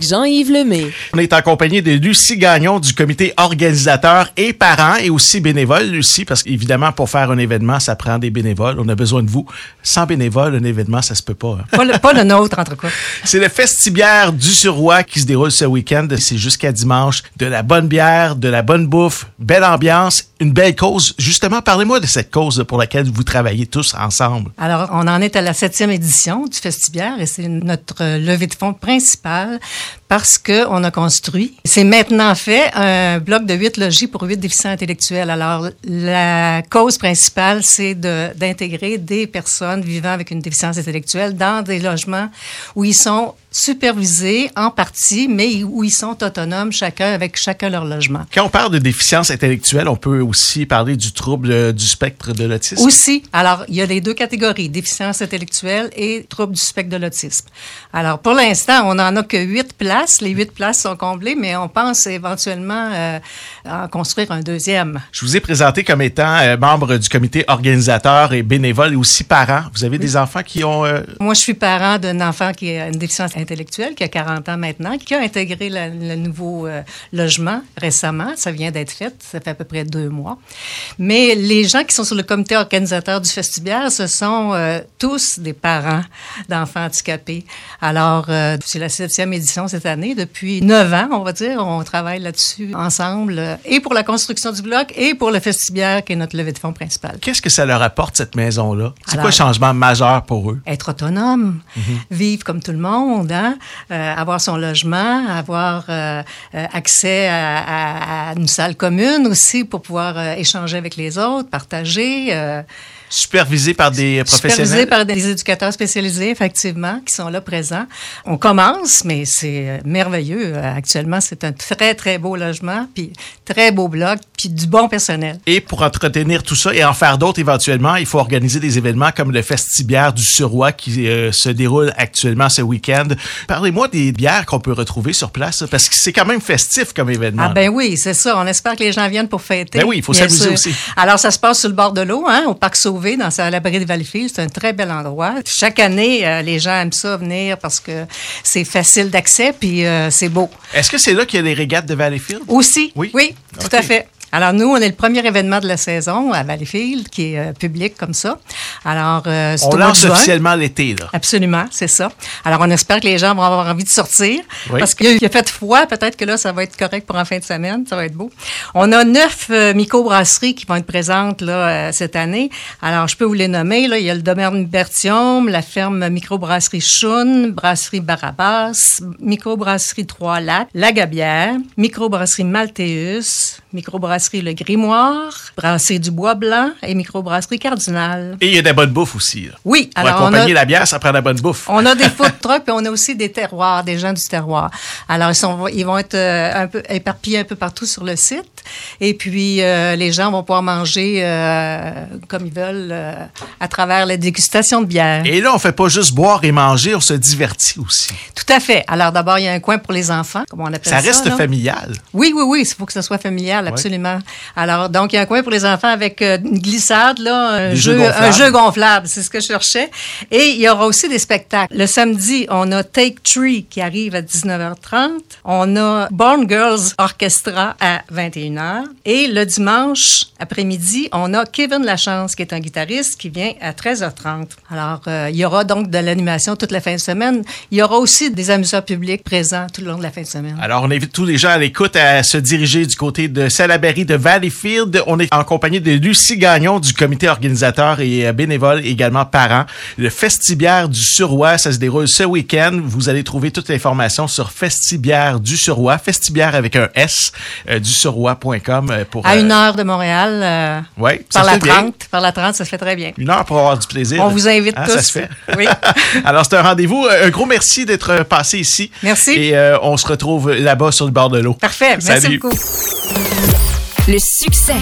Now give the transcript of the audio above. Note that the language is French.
Jean-Yves Lemay. On est en compagnie de Lucie Gagnon du comité organisateur et parents et aussi bénévole, Lucie, parce qu'évidemment, pour faire un événement, ça prend des bénévoles. On a besoin de vous. Sans bénévoles, un événement, ça se peut pas. hein. Pas le, pas le nôtre, en tout cas. C'est le Festibière du Suroît qui se déroule ce week-end. C'est jusqu'à dimanche. De la bonne bière, de la bonne bouffe, belle ambiance, une belle cause. Justement, parlez-moi de cette cause pour laquelle vous travaillez tous ensemble. Alors, on en est à la septième édition du Festibière et c'est notre levée de fonds principale parce que on a construit, c'est maintenant fait, un bloc de huit logis pour huit déficients intellectuels. Alors, la cause principale, c'est d'intégrer des personnes vivant avec une déficience intellectuelle dans des logements où ils sont supervisés en partie, mais où ils sont autonomes, chacun avec chacun leur logement. Quand on parle de déficience intellectuelle, on peut aussi parler du trouble euh, du spectre de l'autisme? Aussi, alors il y a les deux catégories, déficience intellectuelle et trouble du spectre de l'autisme. Alors pour l'instant, on n'en a que huit places. Les huit places sont comblées, mais on pense éventuellement euh, en construire un deuxième. Je vous ai présenté comme étant euh, membre du comité organisateur et bénévole et aussi parent. Vous avez des enfants qui ont... euh, Moi, je suis parent d'un enfant qui a une déficience intellectuelle, qui a 40 ans maintenant, qui a intégré la- le nouveau euh, logement récemment. Ça vient d'être fait, ça fait à peu près deux mois. Mais les gens qui sont sur le comité organisateur du Festibière, ce sont euh, tous des parents d'enfants handicapés. Alors, euh, c'est la septième édition cette année. Depuis neuf ans, on va dire, on travaille là-dessus ensemble, et pour la construction du bloc, et pour le Festibière, qui est notre levée de fonds principale. Qu'est-ce que ça leur apporte, cette maison-là? C'est quoi le changement majeur pour eux? être autonome, vivre comme tout le monde, Euh, avoir son logement, avoir euh, euh, accès à, une salle commune aussi pour pouvoir échanger avec les autres, partager. Supervisés par des Supervisé professionnels? par des éducateurs spécialisés, effectivement, qui sont là présents. On commence, mais c'est euh, merveilleux. Euh, Actuellement, c'est un très, très beau logement, puis très beau bloc, puis du bon personnel. Et pour entretenir tout ça et en faire d'autres éventuellement, il faut organiser des événements comme le Festibière du Suroît qui euh, se déroule actuellement ce week-end. Parlez-moi des bières qu'on peut retrouver sur place, parce que c'est quand même festif comme événement. Ah ben oui, c'est ça. On espère que les gens viennent pour fêter. Ben oui, il faut s'amuser aussi. Alors, ça se passe sur le bord de l'eau, hein, au Parc Dans à l'abri de Valleyfield. C'est un très bel endroit. Chaque année, euh, les gens aiment ça venir parce que c'est facile d'accès, puis euh, c'est beau. Est-ce que c'est là qu'il y a les régates de Valleyfield? Aussi, Oui? oui, tout à fait. Alors, nous, on est le premier événement de la saison à Valleyfield, qui est euh, public comme ça. Alors, euh, c'est On lance officiellement l'été, là. Absolument, c'est ça. Alors, on espère que les gens vont avoir envie de sortir. Oui. Parce qu'il a- fait froid, peut-être que là, ça va être correct pour en fin de semaine. Ça va être beau. On a neuf euh, microbrasseries qui vont être présentes là, euh, cette année. Alors, je peux vous les nommer. Là. Il y a le domaine Bertium, la ferme microbrasserie Choune, brasserie Barabas, microbrasserie Trois-Lacs, La Gabière, microbrasserie Malteus, microbrasserie Le Grimoire, brasserie du Bois Blanc et microbrasserie Cardinal. Et il y a de la bonne bouffe aussi. Là. Oui, Pour alors on a, accompagner la bière, ça prend de la bonne bouffe. on a des food trucks, puis on a aussi des terroirs, des gens du terroir. Alors, ils, sont, ils vont être euh, un peu éparpillés un peu partout sur le site. Et puis, euh, les gens vont pouvoir manger euh, comme ils veulent euh, à travers la dégustation de bière. Et là, on fait pas juste boire et manger, on se divertit aussi. Tout à fait. Alors, d'abord, il y a un coin pour les enfants, comme on appelle ça. Ça reste là. familial. Oui, oui, oui, il faut que ce soit familial, absolument. Alors, donc, il y a un coin pour les enfants avec euh, une glissade, là, un, jeu gonflable, c'est ce que je cherchais. Et il y aura aussi des spectacles. Le samedi, on a Take Tree qui arrive à 19h30. On a Born Girls Orchestra à 21h. Et le dimanche après-midi, on a Kevin Lachance, qui est un guitariste, qui vient à 13h30. Alors, euh, il y aura donc de l'animation toute la fin de semaine. Il y aura aussi des amuseurs publics présents tout le long de la fin de semaine. Alors, on invite tous les gens à l'écoute à se diriger du côté de Salaberry de Valleyfield. On est en compagnie de Lucie Gagnon du comité organisateur et euh, bénévole, également parent. Le Festibière du Suroît, ça se déroule ce week-end. Vous allez trouver toute l'information sur Festibière du Suroît, Festibière avec un S, euh, du suroît.com euh, pour... À euh, une heure de Montréal, euh, ça par la fait bien. 30. Par la 30, ça se fait très bien. Une heure pour avoir du plaisir. On vous invite Hein, tous. Ça se fait. Oui. Alors, c'est un rendez-vous. Un gros merci d'être passé ici. Merci. Et on se retrouve là-bas sur le bord de l'eau. Parfait. Merci Salut. beaucoup. Le succès.